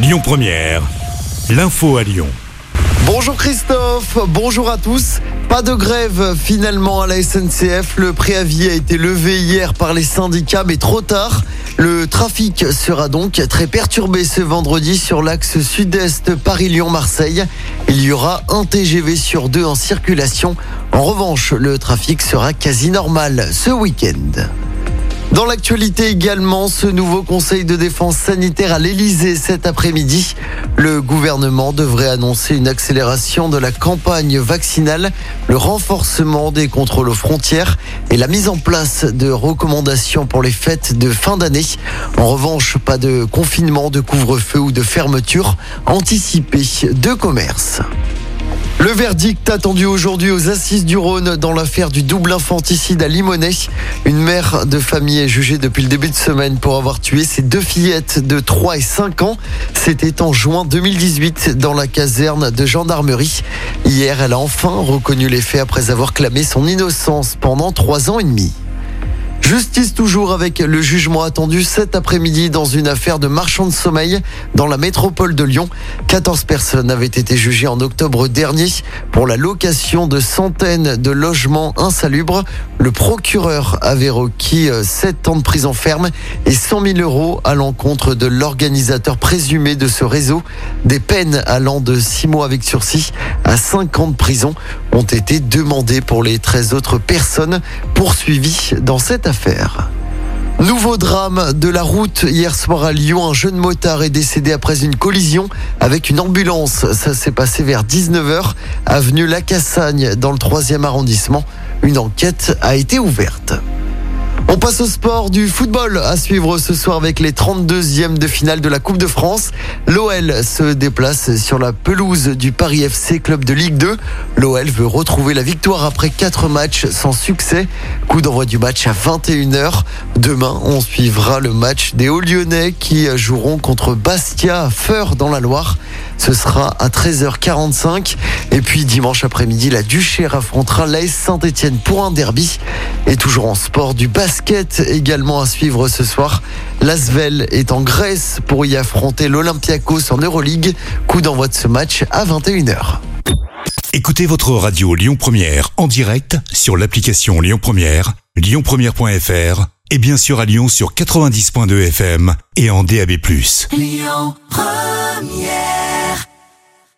Lyon Première, l'info à Lyon. Bonjour Christophe, bonjour à tous. Pas de grève finalement à la SNCF. Le préavis a été levé hier par les syndicats, mais trop tard. Le trafic sera donc très perturbé ce vendredi sur l'axe sud-est Paris-Lyon-Marseille. Il y aura un TGV sur deux en circulation. En revanche, le trafic sera quasi normal ce week-end. Dans l'actualité également, ce nouveau conseil de défense sanitaire à l'Elysée cet après-midi. Le gouvernement devrait annoncer une accélération de la campagne vaccinale, le renforcement des contrôles aux frontières et la mise en place de recommandations pour les fêtes de fin d'année. En revanche, pas de confinement, de couvre-feu ou de fermeture anticipée de commerce. Le verdict attendu aujourd'hui aux assises du Rhône dans l'affaire du double infanticide à Limonest. Une mère de famille est jugée depuis le début de semaine pour avoir tué ses deux fillettes de 3 et 5 ans. C'était en juin 2018 dans la caserne de gendarmerie. Hier, elle a enfin reconnu les faits après avoir clamé son innocence pendant trois ans et demi. Justice toujours avec le jugement attendu cet après-midi dans une affaire de marchand de sommeil dans la métropole de Lyon. 14 personnes avaient été jugées en octobre dernier pour la location de centaines de logements insalubres. Le procureur avait requis 7 ans de prison ferme et 100 000 euros à l'encontre de l'organisateur présumé de ce réseau. Des peines allant de 6 mois avec sursis à 5 ans de prison ont été demandées pour les 13 autres personnes poursuivies dans cette affaire. Nouveau drame de la route hier soir à Lyon. Un jeune motard est décédé après une collision avec une ambulance. Ça s'est passé vers 19h, avenue Lacassagne, dans le 3e arrondissement. Une enquête a été ouverte. On passe au sport du football à suivre ce soir avec les 32e de finale de la Coupe de France. L'OL se déplace sur la pelouse du Paris FC Club de Ligue 2. L'OL veut retrouver la victoire après 4 matchs sans succès. Coup d'envoi du match à 21h. Demain, on suivra le match des Hauts-Lyonnais qui joueront contre Bastia Feur dans la Loire. Ce sera à 13h45. Et puis dimanche après-midi, la Duchère affrontera l'AS Saint-Etienne pour un derby. Et toujours en sport, du basket également à suivre ce soir. L'Asvel est en Grèce pour y affronter l'Olympiakos en Euroleague. Coup d'envoi de ce match à 21h. Écoutez votre radio Lyon Première en direct sur l'application Lyon Première, lyonpremière.fr et bien sûr à Lyon sur 90.2 FM et en DAB+. Lyon Première